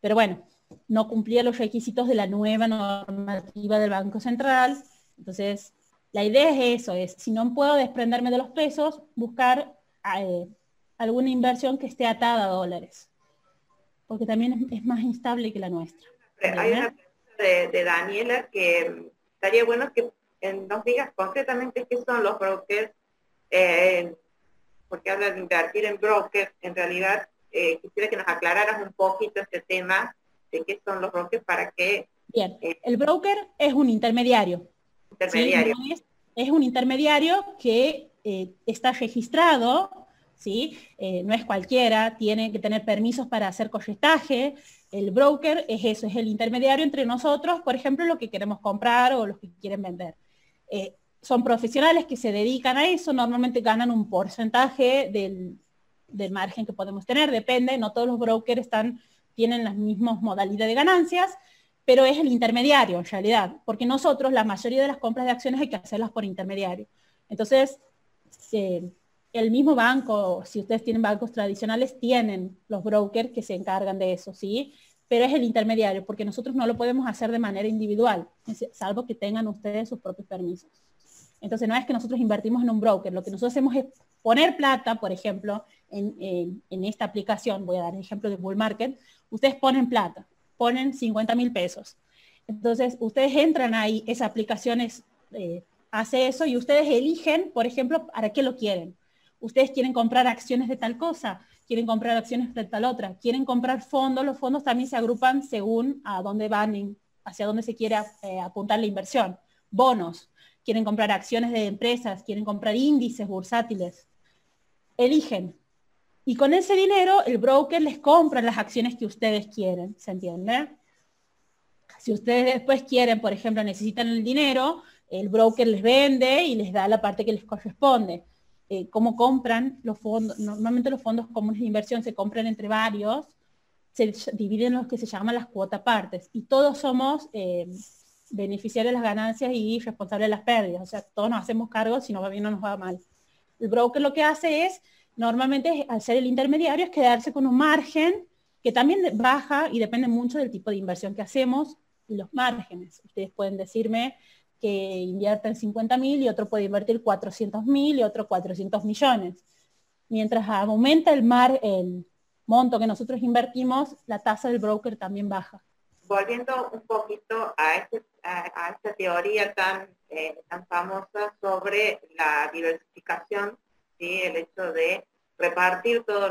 Pero bueno, no cumplía los requisitos de la nueva normativa del Banco Central. Entonces, la idea es eso, es si no puedo desprenderme de los pesos, buscar eh, alguna inversión que esté atada a dólares, porque también es, más instable que la nuestra. Hay una pregunta de, Daniela que estaría bueno que nos digas concretamente qué son los brokers, eh, porque habla de invertir en brokers, en realidad eh, quisiera que nos aclararas un poquito este tema de qué son los brokers para que... Bien, eh, el broker es un intermediario. Intermediario. es, un intermediario que está registrado Eh, no es cualquiera, tiene que tener permisos para hacer colletaje. El broker es eso, es el intermediario entre nosotros, por ejemplo, lo que queremos comprar o los que quieren vender. Eh, son profesionales que se dedican a eso, normalmente ganan un porcentaje del, margen que podemos tener, depende, no todos los brokers tienen las mismas modalidades de ganancias, pero es el intermediario en realidad, porque nosotros la mayoría de las compras de acciones hay que hacerlas por intermediario. Entonces, se, el mismo banco, si ustedes tienen bancos tradicionales, tienen los brokers que se encargan de eso, ¿sí? Pero es el intermediario, porque nosotros no lo podemos hacer de manera individual, salvo que tengan ustedes sus propios permisos. Entonces no es que nosotros invertimos en un broker, lo que nosotros hacemos es poner plata, por ejemplo, en, esta aplicación, voy a dar el ejemplo de Bull Market, ustedes ponen plata, ponen 50 mil pesos. Entonces ustedes entran ahí, esa aplicación eh, hace eso y ustedes eligen, por ejemplo, para qué lo quieren ustedes quieren comprar acciones de tal cosa, quieren comprar acciones de tal otra, quieren comprar fondos, los fondos también se agrupan según a dónde van, hacia dónde se quiere eh, apuntar la inversión. Bonos, quieren comprar acciones de empresas, quieren comprar índices bursátiles. Eligen. Y con ese dinero el broker les compra las acciones que ustedes quieren, ¿se entiende? Si ustedes después quieren, por ejemplo, necesitan el dinero, el broker les vende y les da la parte que les corresponde. Eh, cómo compran los fondos, normalmente los fondos comunes de inversión se compran entre varios, se dividen en los que se llaman las cuotas partes y todos somos eh, beneficiarios de las ganancias y responsables de las pérdidas, o sea, todos nos hacemos cargo si nos va bien o nos va mal. El broker lo que hace es, normalmente al ser el intermediario, es quedarse con un margen que también baja y depende mucho del tipo de inversión que hacemos y los márgenes. Ustedes pueden decirme que invierten 50 mil y otro puede invertir 400 mil y otro 400 millones. Mientras aumenta el mar, el monto que nosotros invertimos, la tasa del broker también baja. Volviendo un poquito a, este, esta teoría tan, eh, tan famosa sobre la diversificación, ¿sí? el hecho de repartir todas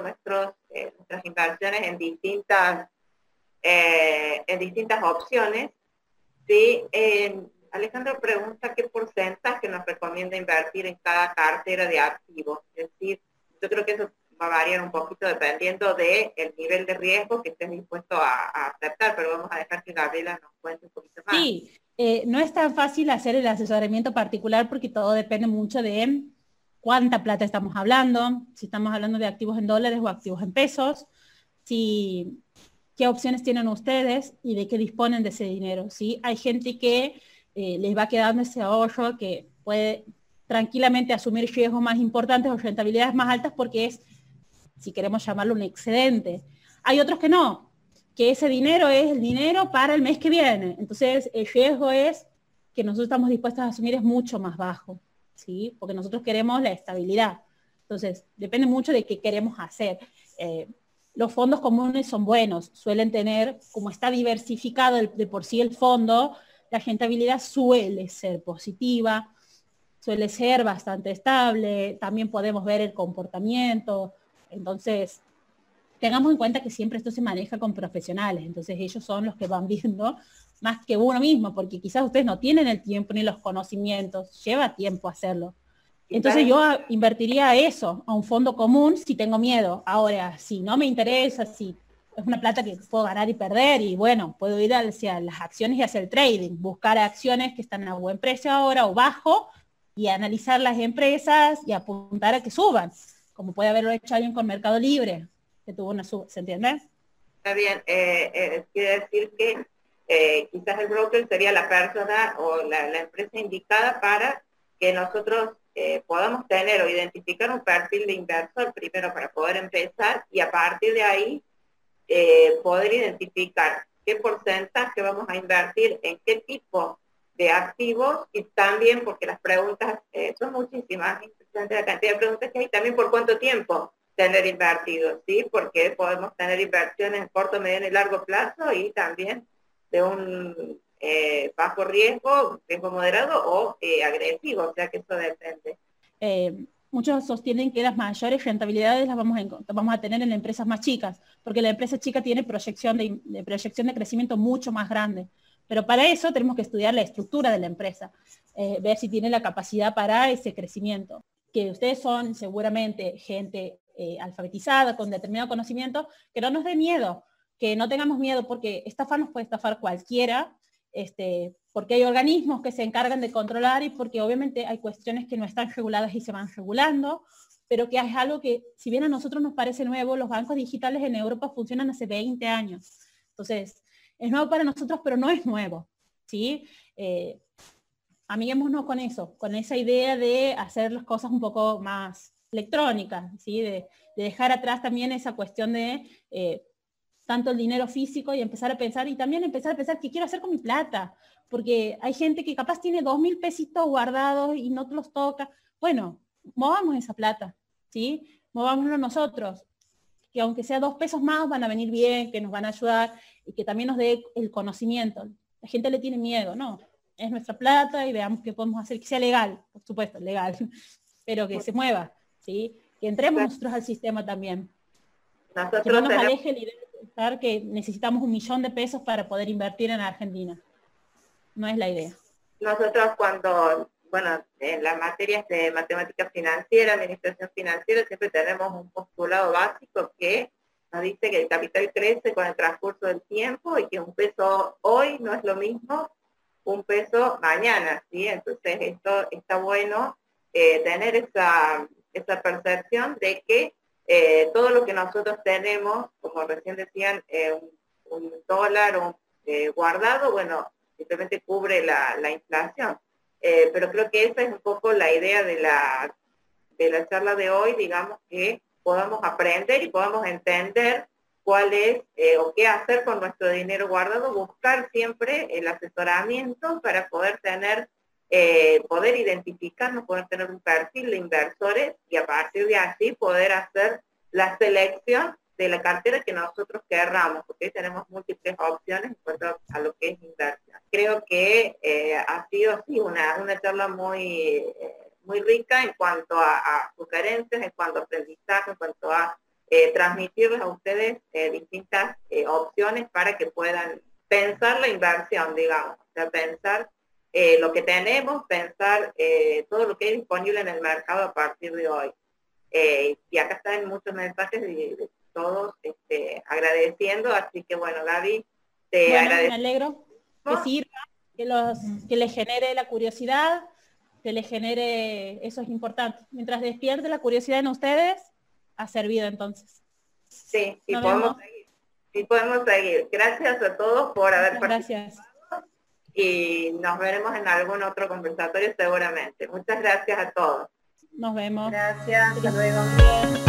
eh, nuestras inversiones en distintas, eh, en distintas opciones, ¿sí? Alejandro pregunta qué porcentaje nos recomienda invertir en cada cartera de activos. Es decir, yo creo que eso va a variar un poquito dependiendo del nivel de riesgo que estés dispuesto a, aceptar, pero vamos a dejar que Gabriela nos cuente un poquito más. Sí, eh, no es tan fácil hacer el asesoramiento particular porque todo depende mucho de cuánta plata estamos hablando, si estamos hablando de activos en dólares o activos en pesos, si qué opciones tienen ustedes y de qué disponen de ese dinero. ¿sí? Hay gente que eh, les va quedando ese ahorro que puede tranquilamente asumir riesgos más importantes o rentabilidades más altas porque es, si queremos llamarlo, un excedente. Hay otros que no, que ese dinero es el dinero para el mes que viene. Entonces, el riesgo es que nosotros estamos dispuestos a asumir es mucho más bajo, ¿sí? Porque nosotros queremos la estabilidad. Entonces, depende mucho de qué queremos hacer. Eh, los fondos comunes son buenos, suelen tener, como está diversificado de por sí el fondo, la rentabilidad suele ser positiva, suele ser bastante estable, también podemos ver el comportamiento, entonces tengamos en cuenta que siempre esto se maneja con profesionales, entonces ellos son los que van viendo más que uno mismo, porque quizás ustedes no tienen el tiempo ni los conocimientos, lleva tiempo hacerlo. Entonces yo invertiría eso, a un fondo común si tengo miedo. Ahora, si no me interesa, si es una plata que puedo ganar y perder y bueno, puedo ir hacia las acciones y hacer el trading, buscar acciones que están a buen precio ahora o bajo y analizar las empresas y apuntar a que suban, como puede haberlo hecho alguien con Mercado Libre, que tuvo una sub, ¿se entiende? Está bien, eh, eh, quiere decir que eh, quizás el broker sería la persona o la, empresa indicada para que nosotros eh, podamos tener o identificar un perfil de inversor primero para poder empezar y a partir de ahí eh, poder identificar qué porcentaje vamos a invertir en qué tipo de activos y también porque las preguntas son muchísimas, la cantidad de preguntas que hay, también por cuánto tiempo tener invertido, ¿sí? Porque podemos tener inversiones en corto, mediano y largo plazo y también de un eh, bajo riesgo, riesgo moderado o eh, agresivo, o sea que eso depende. Eh, muchos sostienen que las mayores rentabilidades las vamos a, tener en empresas más chicas, porque la empresa chica tiene proyección de, proyección de crecimiento mucho más grande. Pero para eso tenemos que estudiar la estructura de la empresa, ver si tiene la capacidad para ese crecimiento. Que ustedes son seguramente gente alfabetizada, con determinado conocimiento, que no nos dé miedo, que no tengamos miedo porque estafar nos puede estafar cualquiera, este, porque hay organismos que se encargan de controlar y porque obviamente hay cuestiones que no están reguladas y se van regulando, pero que es algo que, si bien a nosotros nos parece nuevo, los bancos digitales en Europa funcionan hace 20 años. Entonces, es nuevo para nosotros, pero no es nuevo. ¿sí? Eh, amiguémonos con eso, con esa idea de hacer las cosas un poco más electrónicas, ¿sí? de, dejar atrás también esa cuestión de eh, tanto el dinero físico y empezar a pensar y también empezar a pensar qué quiero hacer con mi plata, porque hay gente que capaz tiene dos mil pesitos guardados y no te los toca. Bueno, movamos esa plata, ¿sí? Movámoslo nosotros, que aunque sea dos pesos más van a venir bien, que nos van a ayudar y que también nos dé el conocimiento. La gente le tiene miedo, ¿no? Es nuestra plata y veamos qué podemos hacer, que sea legal, por supuesto, legal, pero que se mueva, ¿sí? Que entremos nosotros al sistema también. que no nos aleje el que necesitamos un millón de pesos para poder invertir en Argentina. No es la idea. Nosotros cuando, bueno, en las materias de matemática financiera, administración financiera, siempre tenemos un postulado básico que nos dice que el capital crece con el transcurso del tiempo y que un peso hoy no es lo mismo un peso mañana, ¿sí? Entonces esto está bueno eh, tener esa, esa percepción de que eh, todo lo que nosotros tenemos, como recién decían, eh, un, dólar eh, guardado, bueno, simplemente cubre la, inflación. pero creo que esa es un poco la idea de la, de la charla de hoy, digamos que podamos aprender y podamos entender cuál es o qué hacer con nuestro dinero guardado, buscar siempre el asesoramiento para poder tener eh, poder identificarnos, poder tener un perfil de inversores y a partir de así poder hacer la selección de la cartera que nosotros querramos, porque tenemos múltiples opciones en cuanto a lo que es inversión. Creo que eh, ha sido así una, una charla muy, eh, muy rica en cuanto a, sugerencias, en cuanto a aprendizaje, en cuanto a transmitirles a ustedes distintas opciones para que puedan pensar la inversión, digamos, o sea, pensar eh, lo que tenemos, pensar eh, todo lo que es disponible en el mercado a partir de hoy. Eh, y acá están muchos mensajes de, todos este, agradeciendo, así que bueno, Gaby, te agradezco. Me alegro que sirva, que, los, que les genere la curiosidad, que les genere, eso es importante. Mientras despierte la curiosidad en ustedes, ha servido entonces. Sí, y podemos seguir. Y podemos seguir. Gracias a todos por haber participado. Gracias y nos veremos en algún otro conversatorio seguramente. Muchas gracias a todos. Nos vemos. Gracias, hasta luego.